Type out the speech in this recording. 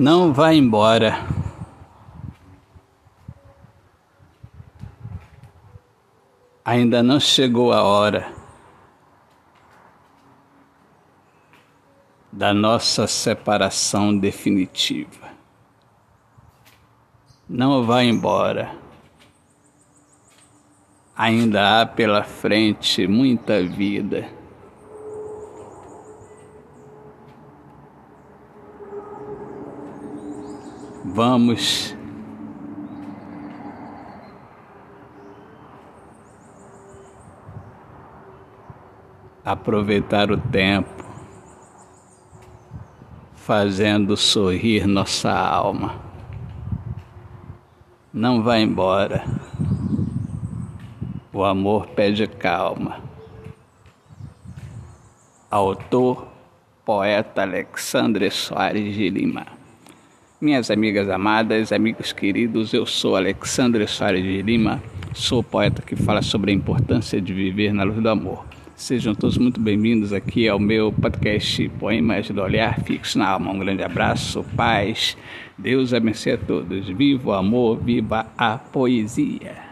Não vá embora. Ainda não chegou a hora da nossa separação definitiva. Não vá embora. Ainda há pela frente muita vida. Vamos aproveitar o tempo, fazendo sorrir nossa alma. Não vá embora. O amor pede calma. Autor, poeta Alexandre Soares de Lima. Minhas amigas amadas, amigos queridos, eu sou Alexandre Soares de Lima, sou poeta que fala sobre a importância de viver na luz do amor. Sejam todos muito bem-vindos aqui ao meu podcast Poemas do Olhar Fixo na Alma. Um grande abraço, paz, Deus abençoe a todos. Viva o amor, viva a poesia.